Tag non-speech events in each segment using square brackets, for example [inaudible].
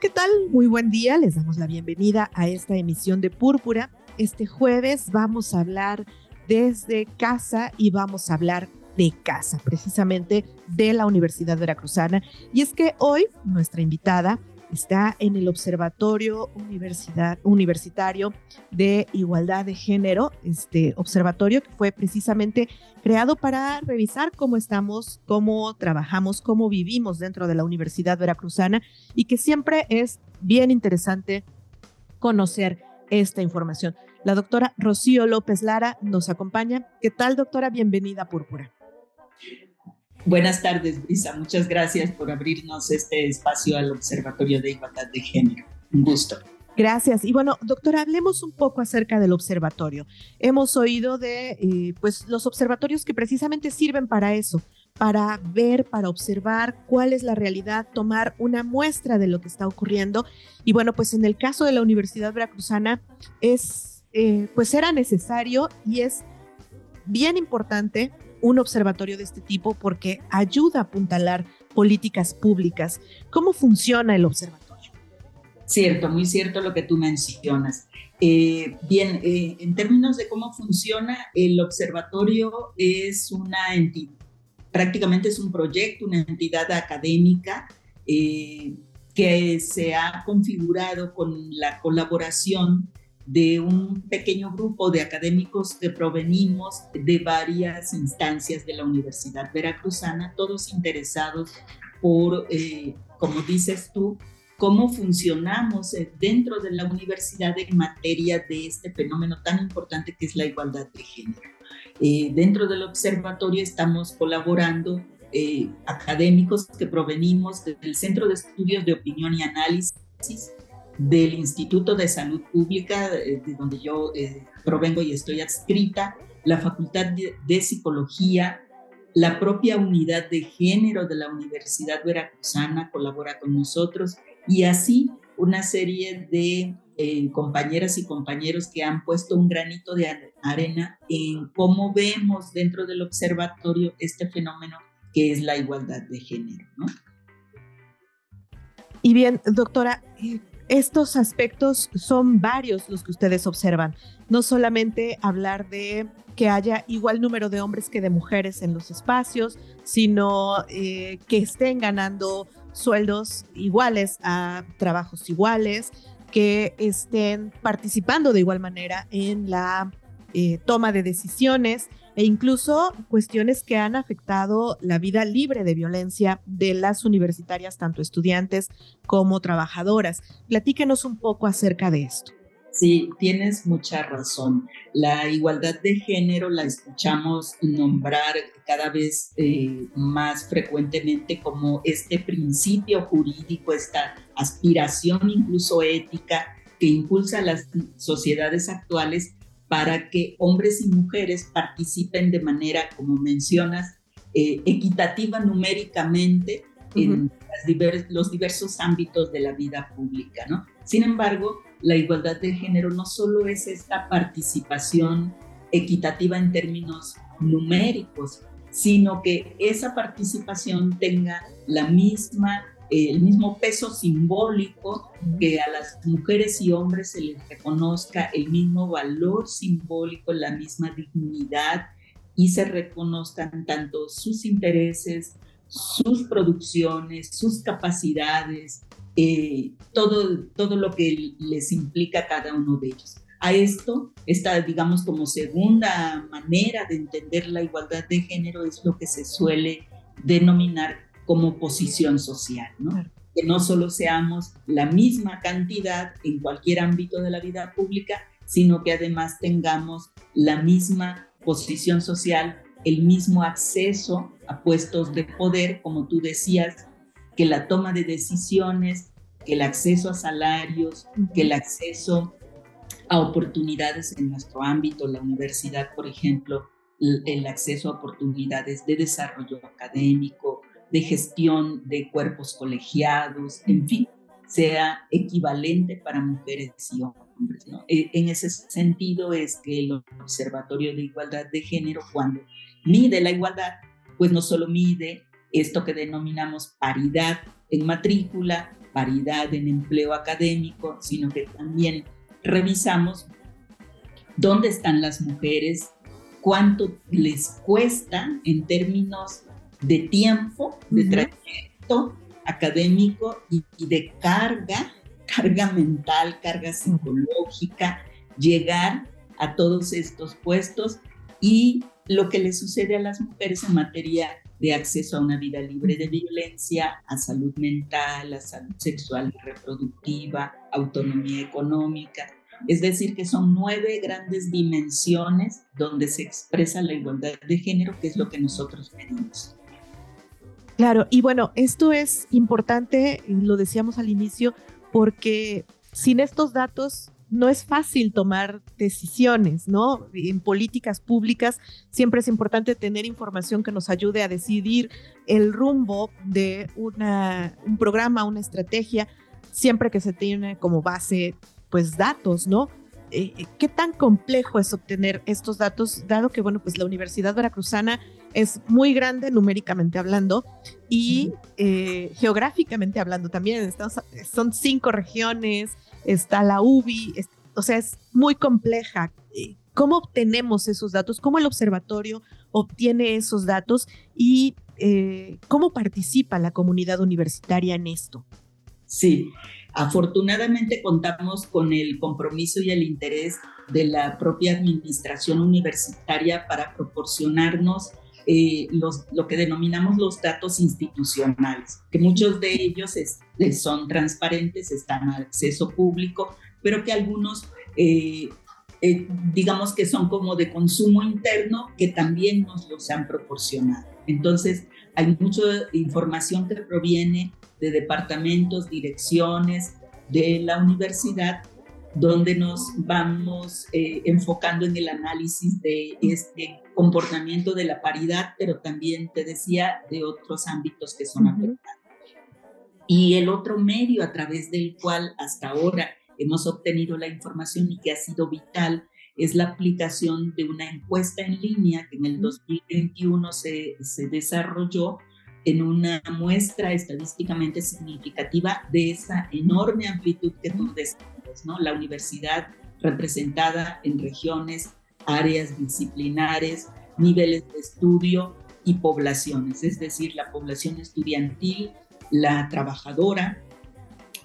¿Qué tal? Muy buen día. Les damos la bienvenida a esta emisión de Púrpura. Este jueves vamos a hablar desde casa y vamos a hablar de casa, precisamente de la Universidad Veracruzana. Y es que hoy nuestra invitada está en el Observatorio Universitario de Igualdad de Género, este observatorio que fue precisamente creado para revisar cómo estamos, cómo trabajamos, cómo vivimos dentro de la Universidad Veracruzana y que siempre es bien interesante conocer esta información. La doctora Rocío López Lara nos acompaña. ¿Qué tal, doctora? Bienvenida Púrpura. Buenas tardes, Brisa. Muchas gracias por abrirnos este espacio al Observatorio de Igualdad de Género. Un gusto. Gracias. Y bueno, doctora, hablemos un poco acerca del observatorio. Hemos oído de eh, pues, los observatorios que precisamente sirven para eso, para ver, para observar cuál es la realidad, tomar una muestra de lo que está ocurriendo. Y bueno, pues en el caso de la Universidad Veracruzana es, eh, pues era necesario y es bien importante un observatorio de este tipo porque ayuda a apuntalar políticas públicas. ¿Cómo funciona el observatorio? Cierto, muy cierto lo que tú mencionas. Eh, bien, eh, en términos de cómo funciona, el observatorio es una entidad, prácticamente es un proyecto, una entidad académica eh, que se ha configurado con la colaboración de un pequeño grupo de académicos que provenimos de varias instancias de la Universidad Veracruzana, todos interesados por, eh, como dices tú, cómo funcionamos eh, dentro de la universidad en materia de este fenómeno tan importante que es la igualdad de género. Eh, dentro del observatorio estamos colaborando académicos que provenimos del Centro de Estudios de Opinión y Análisis del Instituto de Salud Pública, eh, de donde yo eh, provengo y estoy adscrita, la Facultad de, Psicología, la propia unidad de género de la Universidad Veracruzana colabora con nosotros y así una serie de eh, compañeras y compañeros que han puesto un granito de arena en cómo vemos dentro del observatorio este fenómeno que es la igualdad de género. ¿no? Y bien, doctora, estos aspectos son varios los que ustedes observan. No solamente hablar de que haya igual número de hombres que de mujeres en los espacios, sino eh, que estén ganando sueldos iguales a trabajos iguales, que estén participando de igual manera en la eh, toma de decisiones e incluso cuestiones que han afectado la vida libre de violencia de las universitarias, tanto estudiantes como trabajadoras. Platíquenos un poco acerca de esto. Sí, tienes mucha razón. La igualdad de género la escuchamos nombrar cada vez eh, más frecuentemente como este principio jurídico, esta aspiración incluso ética que impulsa a las sociedades actuales para que hombres y mujeres participen de manera, como mencionas, eh, equitativa numéricamente en los diversos ámbitos de la vida pública. ¿no? Sin embargo, la igualdad de género no solo es esta participación equitativa en términos numéricos, sino que esa participación tenga la misma el mismo peso simbólico, que a las mujeres y hombres se les reconozca el mismo valor simbólico, la misma dignidad y se reconozcan tanto sus intereses, sus producciones, sus capacidades, eh, todo, todo lo que les implica cada uno de ellos. A esto, esta, digamos, como segunda manera de entender la igualdad de género es lo que se suele denominar como posición social, ¿no? Que no solo seamos la misma cantidad en cualquier ámbito de la vida pública, sino que además tengamos la misma posición social, el mismo acceso a puestos de poder, como tú decías, que la toma de decisiones que el acceso a salarios, que el acceso a oportunidades en nuestro ámbito, la universidad, por ejemplo, el acceso a oportunidades de desarrollo académico, de gestión de cuerpos colegiados, en fin, sea equivalente para mujeres y hombres. E, en ese sentido es que el Observatorio de Igualdad de Género, cuando mide la igualdad, pues no solo mide esto que denominamos paridad en matrícula, paridad en empleo académico, sino que también revisamos dónde están las mujeres, cuánto les cuesta en términos de tiempo, de trayecto académico y, de carga, carga mental, carga psicológica, llegar a todos estos puestos y lo que le sucede a las mujeres en materia de acceso a una vida libre de violencia, a salud mental, a salud sexual y reproductiva, autonomía económica. Es decir, que son nueve grandes dimensiones donde se expresa la igualdad de género, que es lo que nosotros medimos. Claro, y bueno, esto es importante, lo decíamos al inicio, porque sin estos datos no es fácil tomar decisiones, ¿no? En políticas públicas siempre es importante tener información que nos ayude a decidir el rumbo de una, un programa, una estrategia, siempre que se tiene como base, pues, datos, ¿no? Eh, ¿Qué tan complejo es obtener estos datos, dado que, bueno, pues la Universidad Veracruzana es muy grande numéricamente hablando y eh, geográficamente hablando también. son cinco regiones, está la UBI, o sea, es muy compleja. Eh, ¿Cómo obtenemos esos datos? ¿Cómo el observatorio obtiene esos datos? ¿Y eh, cómo participa la comunidad universitaria en esto? Sí, afortunadamente contamos con el compromiso y el interés de la propia administración universitaria para proporcionarnos eh, los, lo que denominamos los datos institucionales, que muchos de ellos son transparentes, están a acceso público, pero que algunos, eh, eh, digamos que son como de consumo interno, que también nos los han proporcionado. Entonces, hay mucha información que proviene de departamentos, direcciones de la universidad donde nos vamos eh, enfocando en el análisis de este comportamiento de la paridad, pero también te decía de otros ámbitos que son afectados. Y el otro medio a través del cual hasta ahora hemos obtenido la información y que ha sido vital es la aplicación de una encuesta en línea que en el 2021 se, se desarrolló en una muestra estadísticamente significativa de esa enorme amplitud que tú ¿no? La universidad representada en regiones, áreas disciplinares, niveles de estudio y poblaciones, es decir, la población estudiantil, la trabajadora,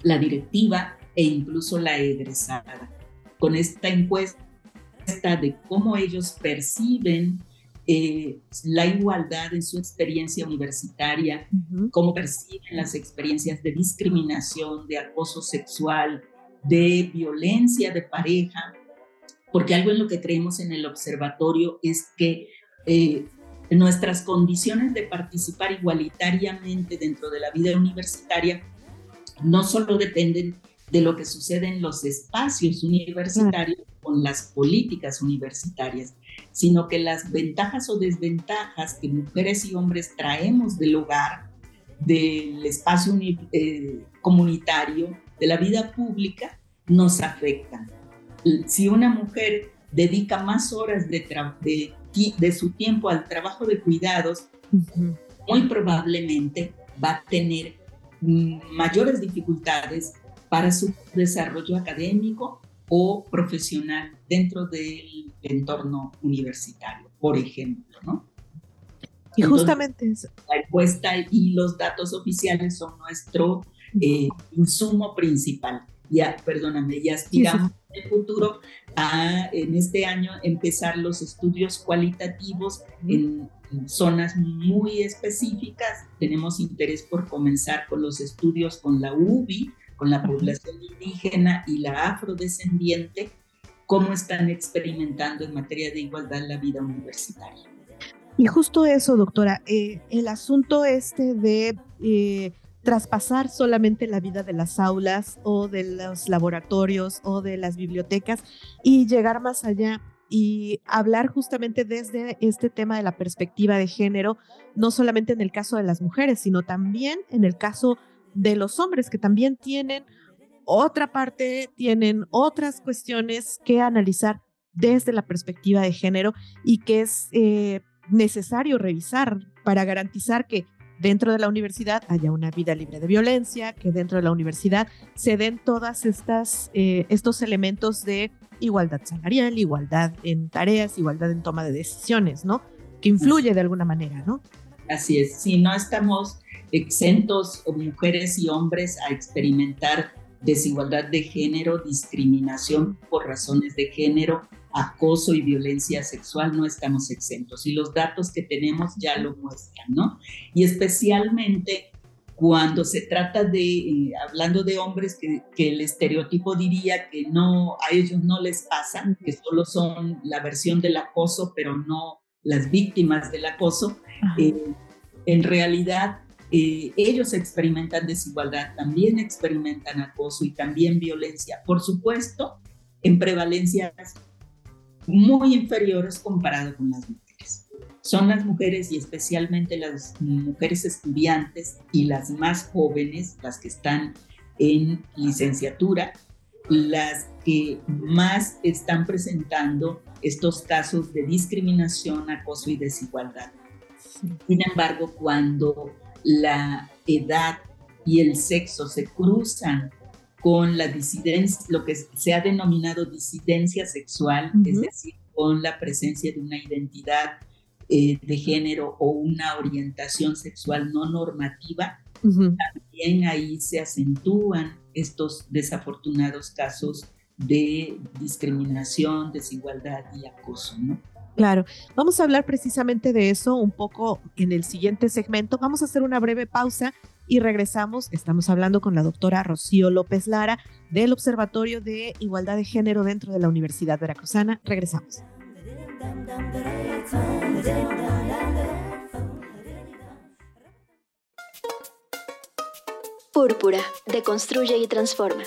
la directiva e incluso la egresada. Con esta encuesta de cómo ellos perciben eh, la igualdad en su experiencia universitaria, cómo perciben las experiencias de discriminación, de acoso sexual, de violencia de pareja, porque algo en lo que creemos en el observatorio es que eh, nuestras condiciones de participar igualitariamente dentro de la vida universitaria no solo dependen de lo que sucede en los espacios universitarios con las políticas universitarias, sino que las ventajas o desventajas que mujeres y hombres traemos del hogar, del espacio eh, comunitario, de la vida pública, nos afectan. Si una mujer dedica más horas de, de, su tiempo al trabajo de cuidados, muy probablemente va a tener mayores dificultades para su desarrollo académico o profesional dentro del entorno universitario, por ejemplo, ¿no? Y justamente la encuesta y los datos oficiales son nuestro eh, insumo principal. Ya, perdóname, ya aspiramos en el futuro a en este año empezar los estudios cualitativos en, en zonas muy específicas. Tenemos interés por comenzar con los estudios con la UBI, con la población indígena y la afrodescendiente, cómo están experimentando en materia de igualdad la vida universitaria. Y justo eso, doctora, eh, el asunto este de eh, traspasar solamente la vida de las aulas o de los laboratorios o de las bibliotecas y llegar más allá y hablar justamente desde este tema de la perspectiva de género, no solamente en el caso de las mujeres, sino también en el caso de los hombres que también tienen otra parte, tienen otras cuestiones que analizar desde la perspectiva de género y que es eh, necesario revisar para garantizar que dentro de la universidad haya una vida libre de violencia, que dentro de la universidad se den todas estas eh, estos elementos de igualdad salarial, igualdad en tareas, igualdad en toma de decisiones, ¿no? Que influye de alguna manera, ¿no? Así es, si no estamos exentos, mujeres y hombres, a experimentar desigualdad de género, discriminación por razones de género, acoso y violencia sexual, no estamos exentos. Y los datos que tenemos ya lo muestran, ¿no? Y especialmente cuando se trata de, eh, hablando de hombres, que, que, el estereotipo diría que no, a ellos no les pasa, que solo son la versión del acoso, pero no las víctimas del acoso, eh, en realidad eh, ellos experimentan desigualdad, también experimentan acoso y también violencia, por supuesto, en prevalencias muy inferiores comparado con las mujeres. Son las mujeres y especialmente las mujeres estudiantes y las más jóvenes, las que están en licenciatura, las que más están presentando estos casos de discriminación, acoso y desigualdad. Sin embargo, cuando la edad y el sexo se cruzan con la disidencia, lo que se ha denominado disidencia sexual, es decir, con la presencia de una identidad eh, de género o una orientación sexual no normativa, también ahí se acentúan estos desafortunados casos de discriminación, desigualdad y acoso, ¿no? Claro, vamos a hablar precisamente de eso un poco en el siguiente segmento. Vamos a hacer una breve pausa y regresamos. Estamos hablando con la doctora Rocío López Lara del Observatorio de Igualdad de Género dentro de la Universidad Veracruzana. Regresamos. Púrpura, deconstruye y transforma.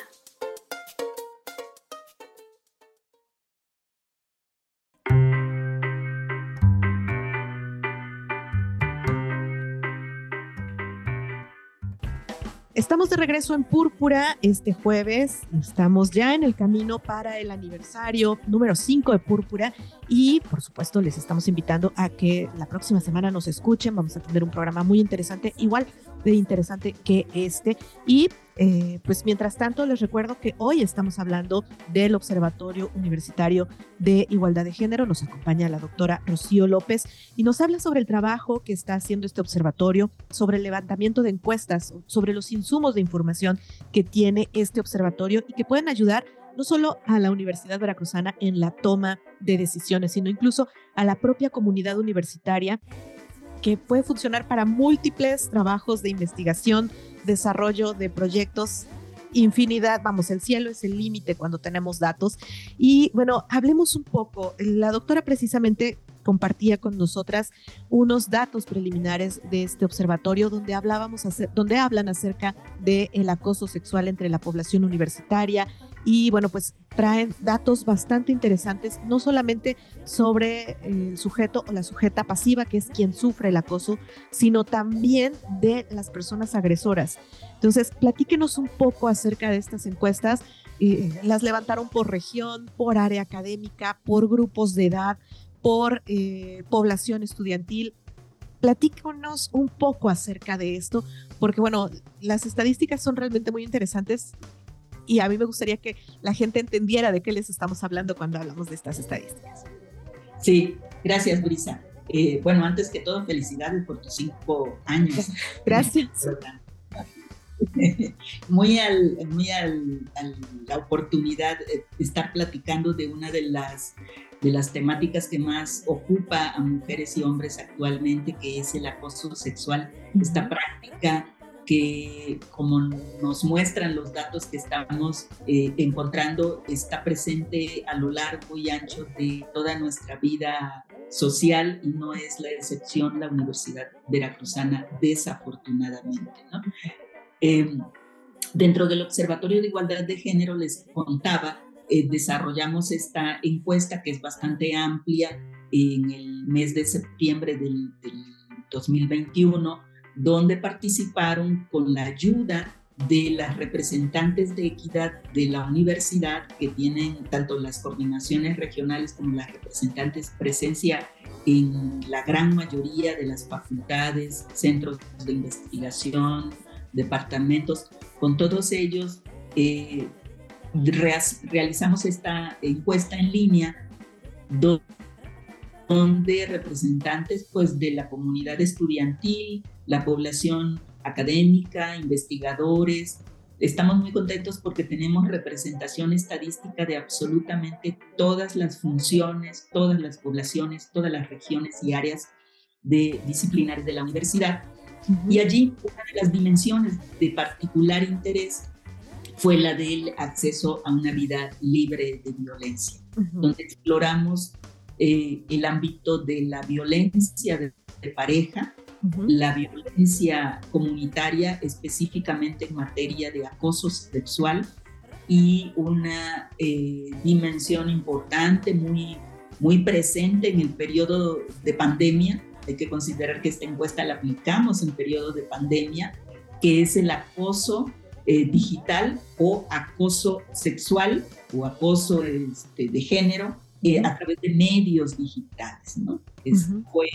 Estamos de regreso en Púrpura este jueves. Estamos ya en el camino para el aniversario número 5 de Púrpura y por supuesto les estamos invitando a que la próxima semana nos escuchen. Vamos a tener un programa muy interesante, igual de interesante que este. Y eh, pues mientras tanto, les recuerdo que hoy estamos hablando del Observatorio Universitario de Igualdad de Género. Nos acompaña la doctora Rocío López y nos habla sobre el trabajo que está haciendo este observatorio, sobre el levantamiento de encuestas, sobre los insumos de información que tiene este observatorio y que pueden ayudar no solo a la Universidad Veracruzana en la toma de decisiones, sino incluso a la propia comunidad universitaria que puede funcionar para múltiples trabajos de investigación, desarrollo de proyectos infinidad, vamos, el cielo es el límite cuando tenemos datos. Y bueno, hablemos un poco. La doctora precisamente compartía con nosotras unos datos preliminares de este observatorio donde hablábamos donde hablan acerca del el acoso sexual entre la población universitaria y bueno, pues traen datos bastante interesantes, no solamente sobre el sujeto o la sujeta pasiva, que es quien sufre el acoso, sino también de las personas agresoras. Entonces, platíquenos un poco acerca de estas encuestas. Eh, las levantaron por región, por área académica, por grupos de edad, por eh, población estudiantil. Platícanos un poco acerca de esto, porque bueno, las estadísticas son realmente muy interesantes y a mí me gustaría que la gente entendiera de qué les estamos hablando cuando hablamos de estas estadísticas. Sí, gracias, Brisa. Eh, bueno, antes que todo, felicidades por tus cinco años. [laughs] Gracias. [laughs] muy al, muy al, la oportunidad de estar platicando de una de las de las temáticas que más ocupa a mujeres y hombres actualmente, que es el acoso sexual, esta práctica que, como nos muestran los datos que estamos eh, encontrando, está presente a lo largo y ancho de toda nuestra vida social y no es la excepción la Universidad Veracruzana, desafortunadamente. Em, dentro del Observatorio de Igualdad de Género, les contaba, eh, desarrollamos esta encuesta que es bastante amplia en el mes de septiembre del 2021, donde participaron con la ayuda de las representantes de equidad de la universidad, que tienen tanto las coordinaciones regionales como las representantes presencia en la gran mayoría de las facultades, centros de investigación, departamentos. Con todos ellos eh, realizamos esta encuesta en línea representantes pues, de la comunidad estudiantil, la población académica, investigadores. Estamos muy contentos porque tenemos representación estadística de absolutamente todas las funciones, todas las poblaciones, todas las regiones y áreas de disciplinares de la universidad. Y allí una de las dimensiones de particular interés fue la del acceso a una vida libre de violencia, donde exploramos eh, el ámbito de la violencia de pareja, la violencia comunitaria específicamente en materia de acoso sexual y una eh, dimensión importante, muy, muy presente en el periodo de pandemia. Hay que considerar que esta encuesta la aplicamos en periodo de pandemia, que es el acoso eh, digital o acoso sexual o acoso este, de género eh, a través de medios digitales. ¿no? Es, Fue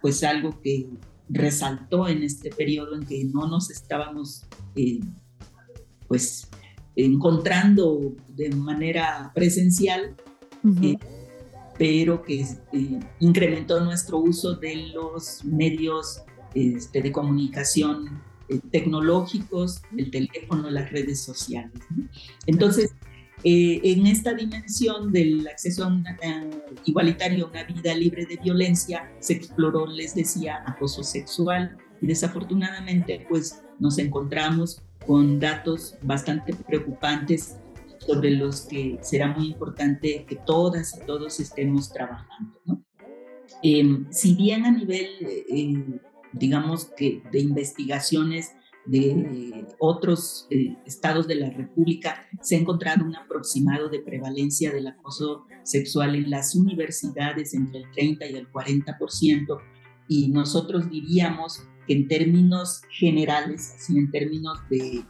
pues algo que resaltó en este periodo en que no nos estábamos eh, pues encontrando de manera presencial, eh, pero que eh, incrementó nuestro uso de los medios este, de comunicación tecnológicos, el teléfono, las redes sociales. Entonces, eh, en esta dimensión del acceso igualitario a una vida libre de violencia se exploró, les decía, acoso sexual y desafortunadamente pues nos encontramos con datos bastante preocupantes sobre los que será muy importante que todas y todos estemos trabajando. Em, si bien a nivel, eh, digamos que de investigaciones de otros eh, estados de la República, se ha encontrado un aproximado de prevalencia del acoso sexual en las universidades entre el 30 y el 40%, y nosotros diríamos que en términos generales, así en términos de,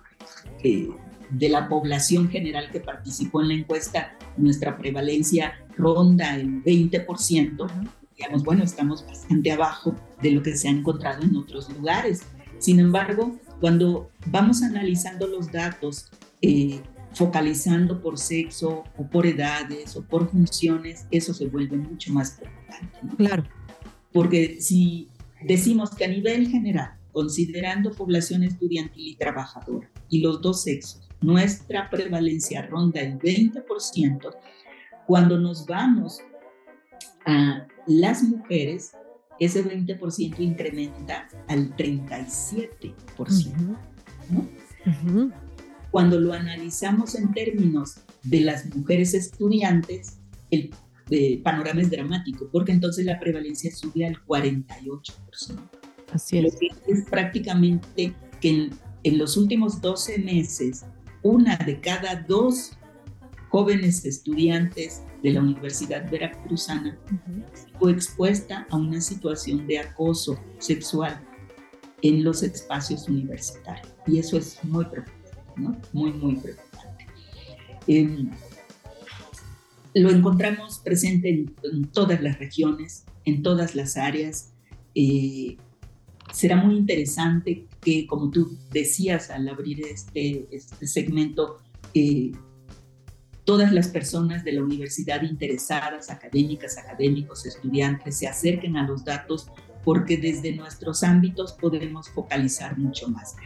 eh, de la población general que participó en la encuesta, nuestra prevalencia ronda el 20%, digamos, bueno, estamos bastante abajo de lo que se ha encontrado en otros lugares. Sin embargo, cuando vamos analizando los datos, eh, focalizando por sexo o por edades o por funciones, eso se vuelve mucho más preocupante. Claro. Porque si decimos que a nivel general, considerando población estudiantil y trabajadora y los dos sexos, nuestra prevalencia ronda el 20%, cuando nos vamos a las mujeres, ese 20% incrementa al 37%. Cuando lo analizamos en términos de las mujeres estudiantes, el, panorama es dramático, porque entonces la prevalencia sube al 48%. Así es. Lo que es prácticamente que en, en los últimos 12 meses, una de cada dos jóvenes estudiantes de la Universidad Veracruzana fue expuesta a una situación de acoso sexual en los espacios universitarios. Y eso es muy preocupante, ¿no? Muy, muy preocupante. Em, lo encontramos presente en, todas las regiones, en todas las áreas. Eh, será muy interesante que, como tú decías al abrir este, este segmento, eh, todas las personas de la universidad interesadas, académicas, académicos, estudiantes, se acerquen a los datos porque desde nuestros ámbitos podemos focalizar mucho más.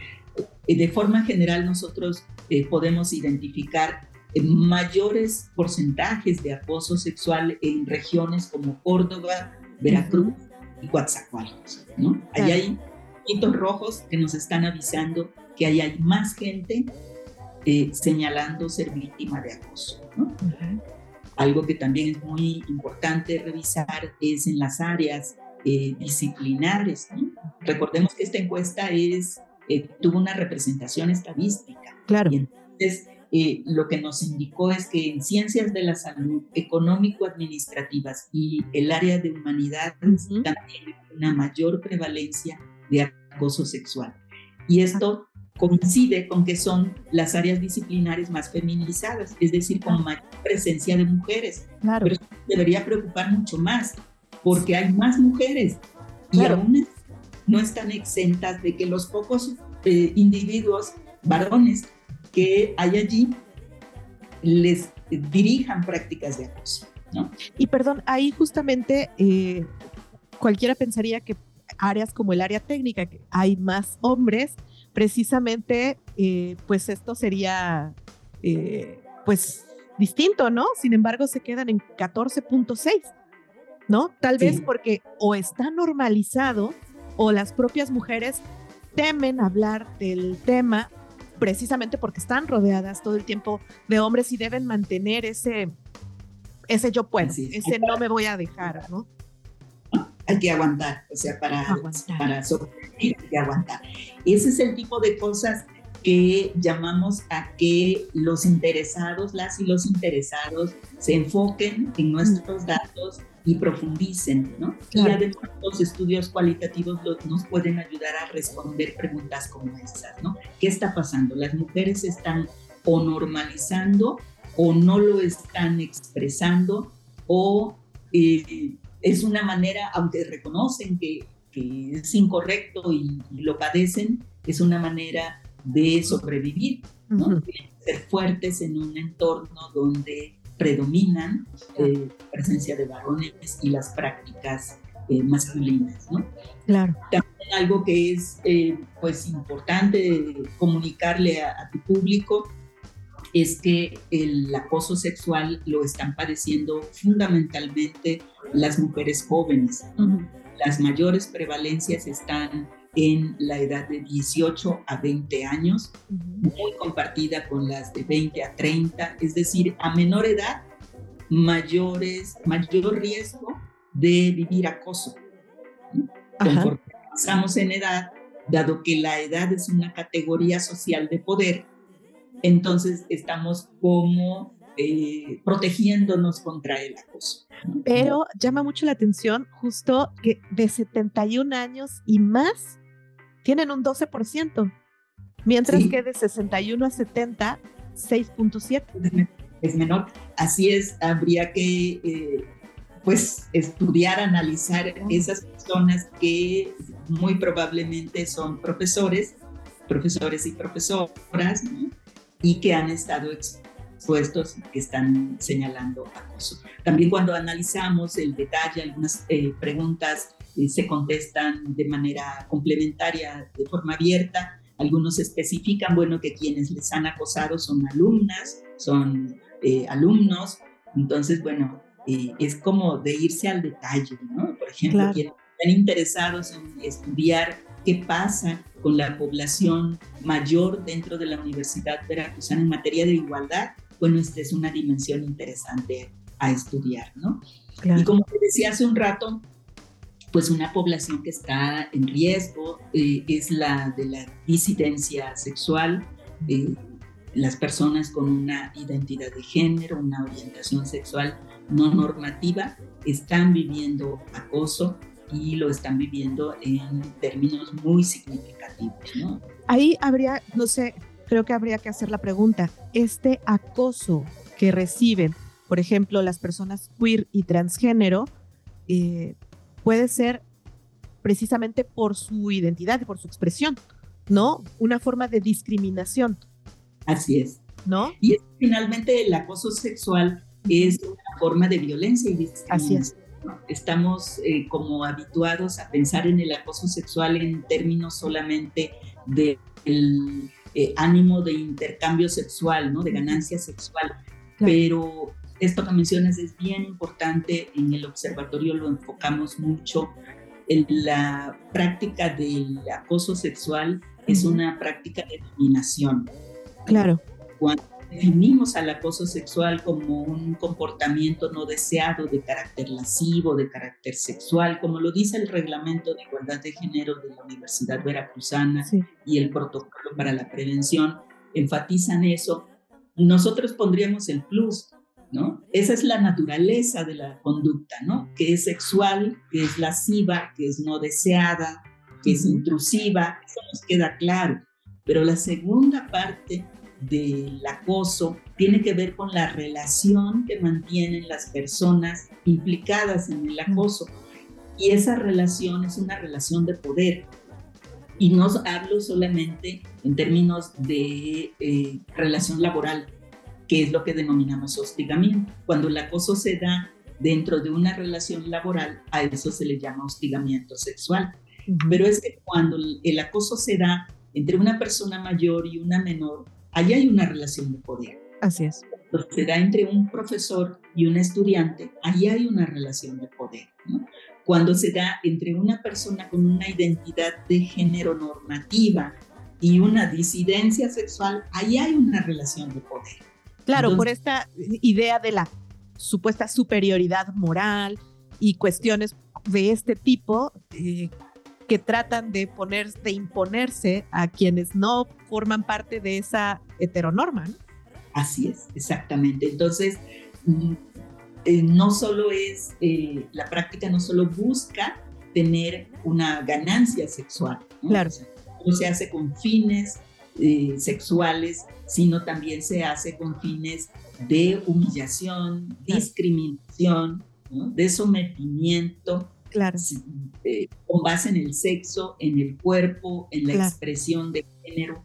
Eh, de forma general, nosotros eh, podemos identificar eh, mayores porcentajes de acoso sexual en regiones como Córdoba, Veracruz y Coatzacoalcos. ¿no? Ahí hay hitos rojos que nos están avisando que ahí hay más gente eh, señalando ser víctima de acoso. Algo que también es muy importante revisar es en las áreas eh, disciplinares. Recordemos que esta encuesta es eh, tuvo una representación estadística. Claro. Y entonces, eh, lo que nos indicó es que en ciencias de la salud, económico-administrativas y el área de humanidades también hay una mayor prevalencia de acoso sexual. Y esto coincide con que son las áreas disciplinares más feminizadas, es decir, con mayor presencia de mujeres. Claro. Pero debería preocupar mucho más, porque hay más mujeres y aún no están exentas de que los pocos eh, individuos varones que hay allí les dirijan prácticas de acoso. ¿no? Y perdón, ahí justamente eh, cualquiera pensaría que áreas como el área técnica, que hay más hombres, precisamente, eh, pues esto sería, eh, pues, distinto, ¿no? Sin embargo, se quedan en 14.6, ¿no? Tal sí. vez porque o está normalizado o las propias mujeres temen hablar del tema precisamente porque están rodeadas todo el tiempo de hombres y deben mantener ese, ese yo puedo, sí. ese no me voy a dejar, ¿no? Hay que aguantar, o sea, para, aguantar. para sobrevivir hay que aguantar. Ese es el tipo de cosas que llamamos a que los interesados, las y los interesados, se enfoquen en nuestros datos y profundicen, ¿no? Claro. Y además los estudios cualitativos nos pueden ayudar a responder preguntas como esas, ¿no? ¿Qué está pasando? ¿Las mujeres están o normalizando o no lo están expresando o eh, es una manera, aunque reconocen que, que es incorrecto y, y, lo padecen, es una manera de sobrevivir, ¿no? Uh -huh. ser fuertes en un entorno donde predominan eh, la presencia de varones y las prácticas eh, masculinas, ¿no? Claro. También algo que es, eh, pues, importante comunicarle a, a, tu público es que el acoso sexual lo están padeciendo fundamentalmente las mujeres jóvenes. Uh -huh. Las mayores prevalencias están en la edad de 18 a 20 años, uh -huh. muy compartida con las de 20 a 30, es decir, a menor edad, mayores, mayor riesgo de vivir acoso. Conforme avanzamos en edad, dado que la edad es una categoría social de poder, entonces estamos como eh, protegiéndonos contra el acoso. Pero llama mucho la atención justo que de 71 años y más tienen un 12%, mientras sí. que de 61 a 70, 6.7. Es menor. Así es, habría que eh, pues estudiar, analizar esas personas que muy probablemente son profesores, profesores y profesoras, ¿no? Y que han estado expuestos, que están señalando acoso. También cuando analizamos el detalle, algunas eh, preguntas eh, se contestan de manera complementaria, de forma abierta. Algunos especifican, bueno, que quienes les han acosado son alumnas, son eh, alumnos. Entonces, bueno, eh, es como de irse al detalle, ¿no? Por ejemplo, claro. quienes están interesados en estudiar qué pasa con la población mayor dentro de la Universidad Veracruzana en materia de igualdad, bueno, esta es una dimensión interesante a estudiar, ¿no? Claro. Y como te decía hace un rato, pues una población que está en riesgo eh, es la de la disidencia sexual, eh, las personas con una identidad de género, una orientación sexual no normativa, están viviendo acoso y lo están viviendo en términos muy significativos. ¿no? Ahí habría, no sé, creo que habría que hacer la pregunta, este acoso que reciben, por ejemplo, las personas queer y transgénero, eh, puede ser precisamente por su identidad por su expresión, ¿no? Una forma de discriminación. Así es. ¿No? Y es, finalmente el acoso sexual es una forma de violencia y discriminación. Así es. Estamos eh, como habituados a pensar en el acoso sexual en términos solamente del de eh, ánimo de intercambio sexual, ¿no? de ganancia sexual, claro. pero esto que mencionas es bien importante, en el observatorio lo enfocamos mucho, en la práctica del acoso sexual es una práctica de dominación. Claro. Cuando definimos al acoso sexual como un comportamiento no deseado de carácter lascivo, de carácter sexual, como lo dice el reglamento de igualdad de género de la Universidad Veracruzana y el protocolo para la prevención, enfatizan eso. Nosotros pondríamos el plus, ¿no? Esa es la naturaleza de la conducta, ¿no? Que es sexual, que es lasciva, que es no deseada, que es intrusiva, eso nos queda claro. Pero la segunda parte del acoso tiene que ver con la relación que mantienen las personas implicadas en el acoso. Y esa relación es una relación de poder. Y no hablo solamente en términos de eh, relación laboral, que es lo que denominamos hostigamiento. Cuando el acoso se da dentro de una relación laboral, a eso se le llama hostigamiento sexual. Pero es que cuando el acoso se da entre una persona mayor y una menor, Allí hay una relación de poder. Así es. se da entre un profesor y un estudiante, allí hay una relación de poder. Cuando se da entre una persona con una identidad de género normativa y una disidencia sexual, allí hay una relación de poder. Claro, por esta idea de la supuesta superioridad moral y cuestiones de este tipo, eh, que tratan de, poner, de imponerse a quienes no forman parte de esa heteronorma. Así es, exactamente. Entonces, mm, eh, no solo es, eh, la práctica no solo busca tener una ganancia sexual, claro. no se hace con fines eh, sexuales, sino también se hace con fines de humillación, discriminación, de sometimiento Claro. Eh, con base en el sexo, en el cuerpo, en la expresión de género.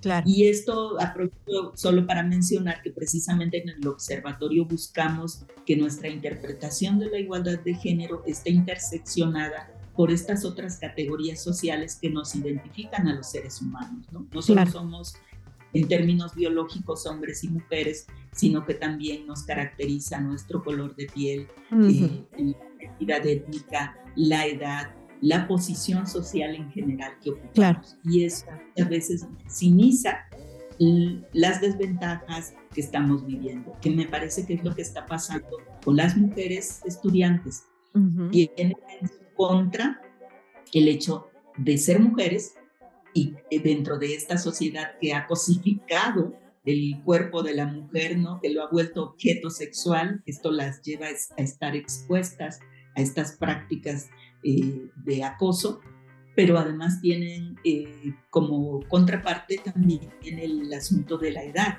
Claro. Y esto aprovecho solo para mencionar que precisamente en el observatorio buscamos que nuestra interpretación de la igualdad de género esté interseccionada por estas otras categorías sociales que nos identifican a los seres humanos. No, no solo somos en términos biológicos hombres y mujeres, sino que también nos caracteriza nuestro color de piel, étnica, la edad, la posición social en general que ocupamos. Claro. Y eso a veces minimiza las desventajas que estamos viviendo, que me parece que es lo que está pasando con las mujeres estudiantes. y en contra el hecho de ser mujeres y dentro de esta sociedad que ha cosificado el cuerpo de la mujer, ¿no? que lo ha vuelto objeto sexual, esto las lleva a estar expuestas a estas prácticas eh, de acoso, pero además tienen eh, como contraparte también el asunto de la edad.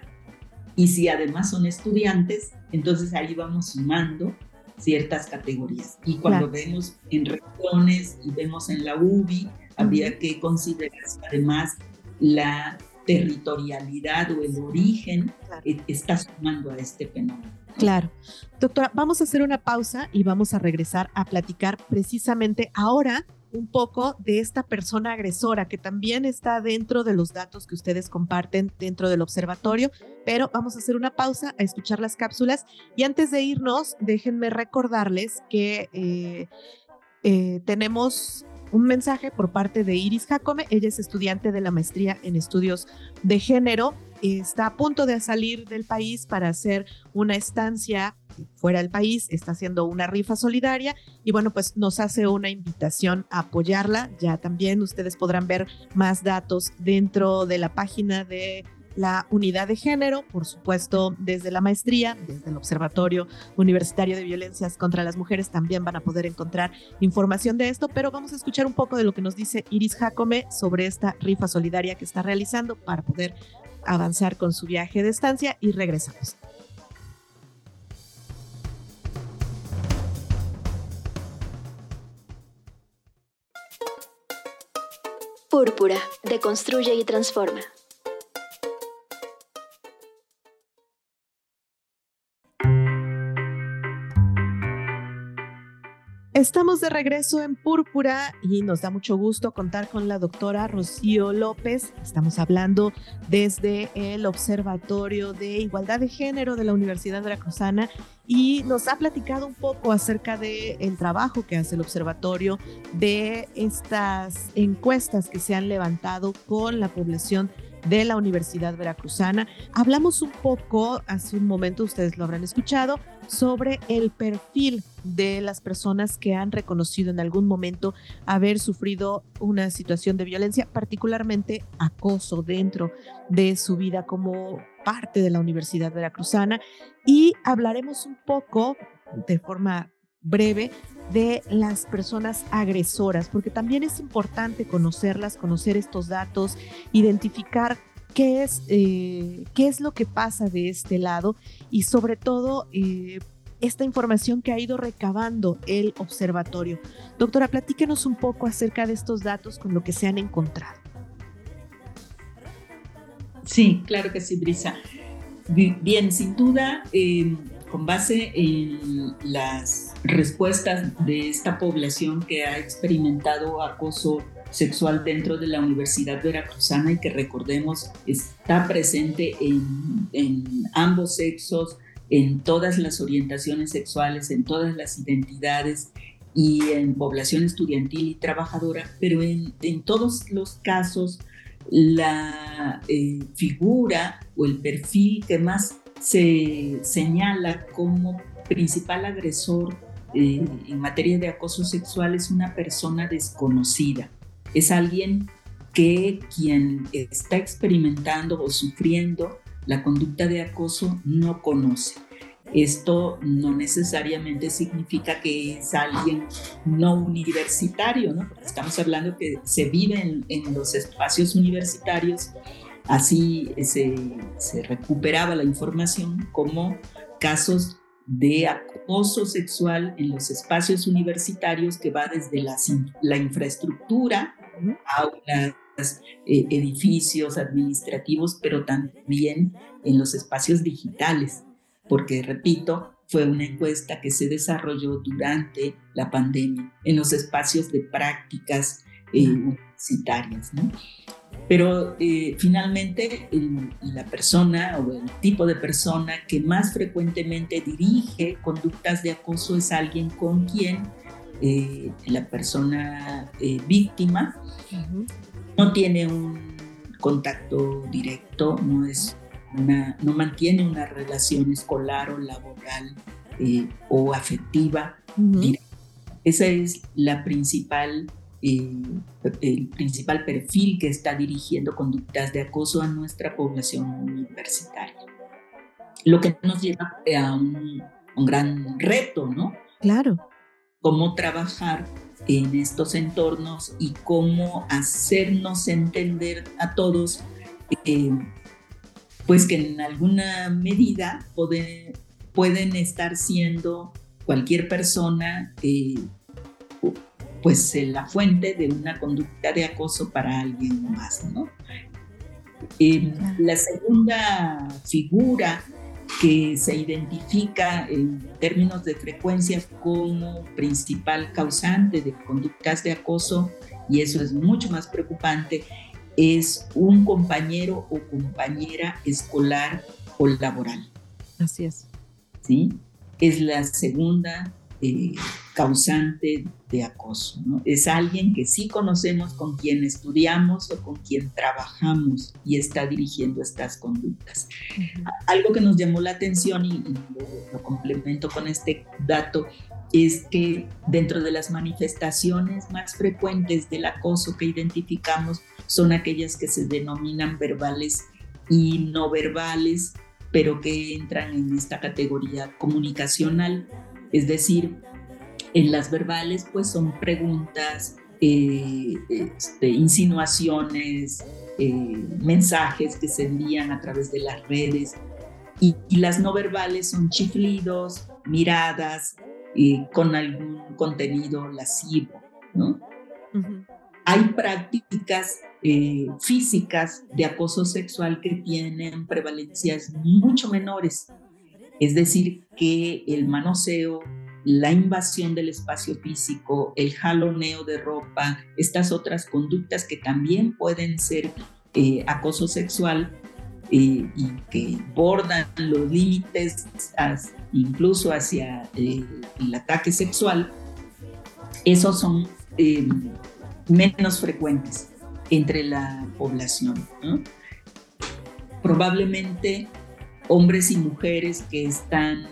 Y si además son estudiantes, entonces ahí vamos sumando ciertas categorías. Y cuando vemos en regiones y vemos en la UBI, habría que considerar además la territorialidad o el origen que está sumando a este fenómeno. Claro. Doctora, vamos a hacer una pausa y vamos a regresar a platicar precisamente ahora un poco de esta persona agresora que también está dentro de los datos que ustedes comparten dentro del observatorio, pero vamos a hacer una pausa a escuchar las cápsulas y antes de irnos, déjenme recordarles que eh, eh, tenemos un mensaje por parte de Iris Jacome. Ella es estudiante de la maestría en estudios de género. Está a punto de salir del país para hacer una estancia fuera del país, está haciendo una rifa solidaria y bueno, pues nos hace una invitación a apoyarla. Ya también ustedes podrán ver más datos dentro de la página de la unidad de género, por supuesto, desde la maestría, desde el Observatorio Universitario de Violencias contra las Mujeres, también van a poder encontrar información de esto, pero vamos a escuchar un poco de lo que nos dice Iris Jacome sobre esta rifa solidaria que está realizando para poder avanzar con su viaje de estancia y regresamos. Púrpura, deconstruye y transforma. Estamos de regreso en Púrpura y nos da mucho gusto contar con la doctora Rocío López. Estamos hablando desde el Observatorio de Igualdad de Género de la Universidad Veracruzana y nos ha platicado un poco acerca del el trabajo que hace el observatorio, de estas encuestas que se han levantado con la población de la Universidad Veracruzana. Hablamos un poco, hace un momento ustedes lo habrán escuchado, sobre el perfil de las personas que han reconocido en algún momento haber sufrido una situación de violencia, particularmente acoso dentro de su vida como parte de la Universidad Veracruzana. Y hablaremos un poco de forma breve de las personas agresoras, porque también es importante conocerlas, conocer estos datos, identificar qué es, eh, qué es lo que pasa de este lado y sobre todo eh, esta información que ha ido recabando el observatorio. Doctora, platíquenos un poco acerca de estos datos con lo que se han encontrado. Sí, claro que sí, Brisa. Bien, sin duda, eh, con base en las respuestas de esta población que ha experimentado acoso sexual dentro de la Universidad Veracruzana y que recordemos está presente en, ambos sexos, en todas las orientaciones sexuales, en todas las identidades y en población estudiantil y trabajadora, pero en, todos los casos la eh, figura o el perfil que más se señala como principal agresor eh, en materia de acoso sexual es una persona desconocida. Es alguien que quien está experimentando o sufriendo la conducta de acoso no conoce. Esto no necesariamente significa que es alguien no universitario, ¿no? estamos hablando que se vive en, en los espacios universitarios Así se, recuperaba la información como casos de acoso sexual en los espacios universitarios que va desde la, infraestructura, aulas, eh, edificios administrativos, pero también en los espacios digitales, porque, repito, fue una encuesta que se desarrolló durante la pandemia en los espacios de prácticas eh, universitarias. ¿no? Pero eh, finalmente la persona o el tipo de persona que más frecuentemente dirige conductas de acoso es alguien con quien eh, la persona eh, víctima no tiene un contacto directo, no, es no mantiene una relación escolar o laboral o afectiva Esa es la principal el principal perfil que está dirigiendo conductas de acoso a nuestra población universitaria. Lo que nos lleva a un, gran reto, ¿no? Claro. Cómo trabajar en estos entornos y cómo hacernos entender a todos, eh, pues que en alguna medida pueden estar siendo cualquier persona eh, pues eh, la fuente de una conducta de acoso para alguien más, ¿no? Em, la segunda figura que se identifica en términos de frecuencia como principal causante de conductas de acoso, y eso es mucho más preocupante, es un compañero o compañera escolar o laboral. Así es. ¿Sí? Es la segunda eh, causante de acoso. ¿no? Es alguien que sí conocemos, con quien estudiamos o con quien trabajamos y está dirigiendo estas conductas. Algo que nos llamó la atención y, lo, complemento con este dato es que dentro de las manifestaciones más frecuentes del acoso que identificamos son aquellas que se denominan verbales y no verbales, pero que entran en esta categoría comunicacional es decir, en las verbales pues son preguntas, eh, este, insinuaciones, eh, mensajes que se envían a través de las redes y, las no verbales son chiflidos, miradas eh, con algún contenido lascivo, ¿no? Hay prácticas físicas de acoso sexual que tienen prevalencias mucho menores es decir, que el manoseo, la invasión del espacio físico, el jaloneo de ropa, estas otras conductas que también pueden ser eh, acoso sexual eh, y que bordan los límites incluso hacia eh, el ataque sexual, esos son menos frecuentes entre la población. probablemente hombres y mujeres que están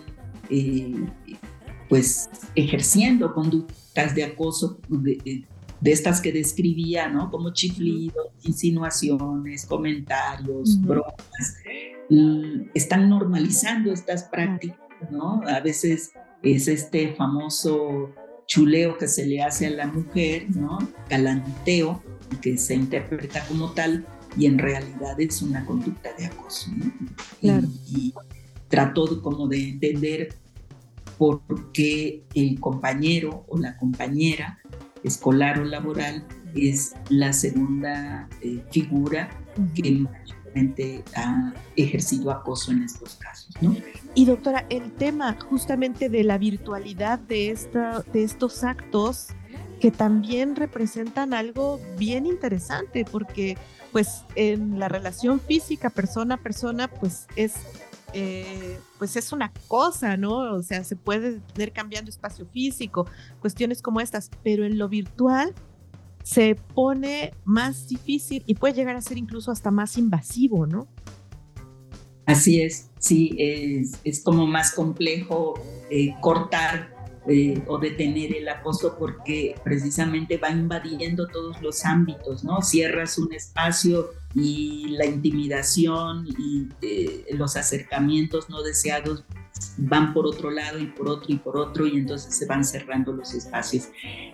eh, pues ejerciendo conductas de acoso de, estas que describía, ¿no? Como chiflidos, insinuaciones, comentarios, bromas, están normalizando estas prácticas, ¿no? A veces es este famoso chuleo que se le hace a la mujer, ¿no? Galanteo, que se interpreta como tal y en realidad es una conducta de acoso. ¿no? Claro. Y, trato como de entender por qué el compañero o la compañera escolar o laboral es la segunda eh, figura que ha ejercido acoso en estos casos. ¿no? Y doctora, el tema justamente de la virtualidad de, esta, de estos actos que también representan algo bien interesante porque pues en la relación física persona a persona pues es eh, pues es una cosa, ¿no? O sea, se puede tener cambiando espacio físico, cuestiones como estas, pero en lo virtual se pone más difícil y puede llegar a ser incluso hasta más invasivo, ¿no? Así es, sí, es, como más complejo eh, cortar eh, o detener el acoso porque precisamente va invadiendo todos los ámbitos, ¿no? Cierras un espacio y la intimidación y eh, los acercamientos no deseados van por otro lado y por otro y por otro y entonces se van cerrando los espacios.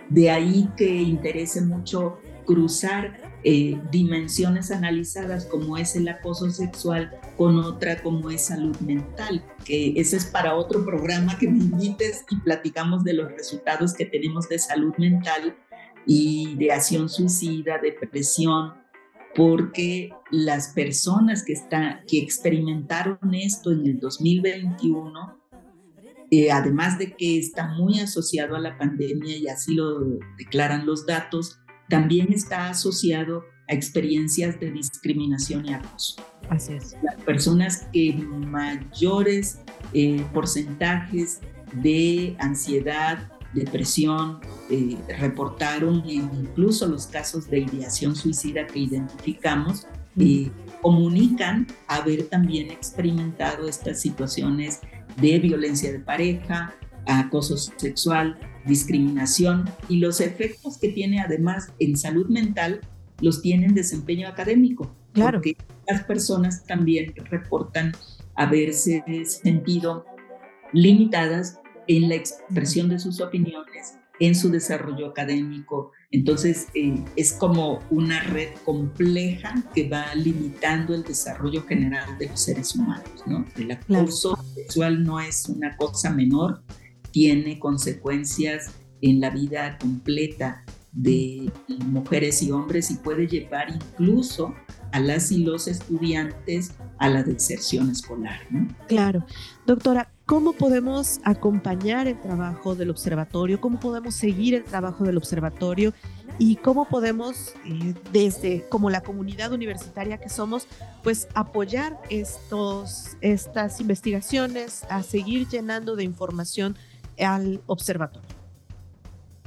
De ahí que interese mucho cruzar eh, dimensiones analizadas como es el acoso sexual con otra como es salud mental, que ese es para otro programa que me invites y platicamos de los resultados que tenemos de salud mental y ideación suicida, depresión, porque las personas que, está, que experimentaron esto en el 2021, eh, además de que está muy asociado a la pandemia y así lo declaran los datos, también está asociado a experiencias de discriminación y acoso. Así es. Las personas que mayores eh, porcentajes de ansiedad, depresión, eh, reportaron incluso los casos de ideación suicida que identificamos, y comunican haber también experimentado estas situaciones de violencia de pareja, acoso sexual, discriminación y los efectos que tiene además en salud mental los tiene en desempeño académico. Claro. Porque las personas también reportan haberse sentido limitadas en la expresión de sus opiniones, en su desarrollo académico. Entonces, eh, es como una red compleja que va limitando el desarrollo general de los seres humanos. ¿no? El acoso sexual no es una cosa menor, tiene consecuencias en la vida completa de mujeres y hombres y puede llevar incluso a las y los estudiantes a la deserción escolar. Claro. Doctora, ¿cómo podemos acompañar el trabajo del observatorio? ¿Cómo podemos seguir el trabajo del observatorio? ¿Y cómo podemos, eh, desde como la comunidad universitaria que somos, pues apoyar estos, estas investigaciones, a seguir llenando de información al observatorio?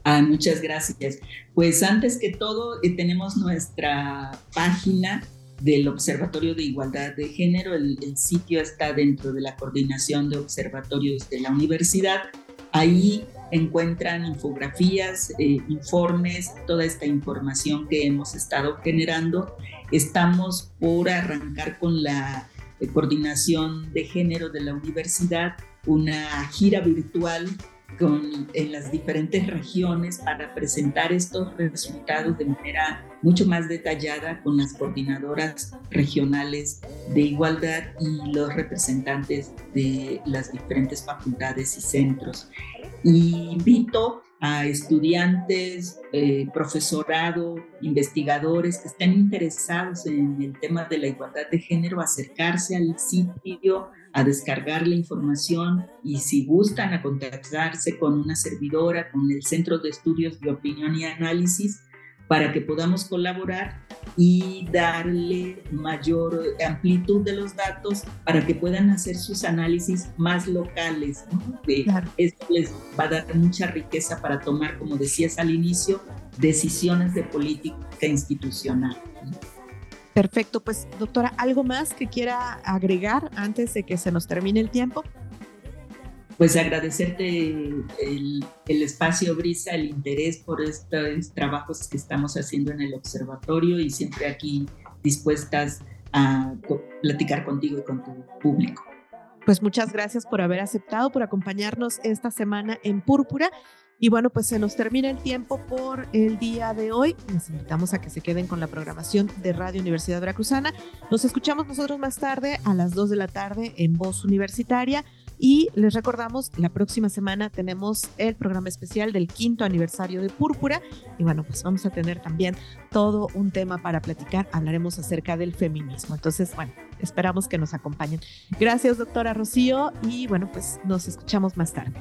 Ah, muchas gracias. Pues antes que todo, eh, tenemos nuestra página del Observatorio de Igualdad de Género. El, sitio está dentro de la coordinación de observatorios de la universidad. Ahí encuentran infografías, eh, informes, toda esta información que hemos estado generando. Estamos por arrancar con la eh, coordinación de género de la universidad, una gira virtual en las diferentes regiones para presentar estos resultados de manera mucho más detallada con las coordinadoras regionales de igualdad y los representantes de las diferentes facultades y centros. Invito a estudiantes, eh, profesorado, investigadores que estén interesados en el tema de la igualdad de género a acercarse al sitio a descargar la información y si gustan a contactarse con una servidora, con el Centro de Estudios de Opinión y Análisis, para que podamos colaborar y darle mayor amplitud de los datos para que puedan hacer sus análisis más locales. Esto les va a dar mucha riqueza para tomar, como decías al inicio, decisiones de política institucional. Perfecto, pues doctora, ¿algo más que quiera agregar antes de que se nos termine el tiempo? Pues agradecerte el, espacio, Brisa, el interés por estos trabajos que estamos haciendo en el observatorio y siempre aquí dispuestas a platicar contigo y con tu público. Pues muchas gracias por haber aceptado, por acompañarnos esta semana en Púrpura y bueno, pues se nos termina el tiempo por el día de hoy. Les invitamos a que se queden con la programación de Radio Universidad Veracruzana. Nos escuchamos nosotros más tarde a las 2 de la tarde en Voz Universitaria. Y les recordamos, la próxima semana tenemos el programa especial del quinto aniversario de Púrpura. Y bueno, pues vamos a tener también todo un tema para platicar. Hablaremos acerca del feminismo. Entonces, bueno, esperamos que nos acompañen. Gracias, doctora Rocío. Y bueno, pues nos escuchamos más tarde.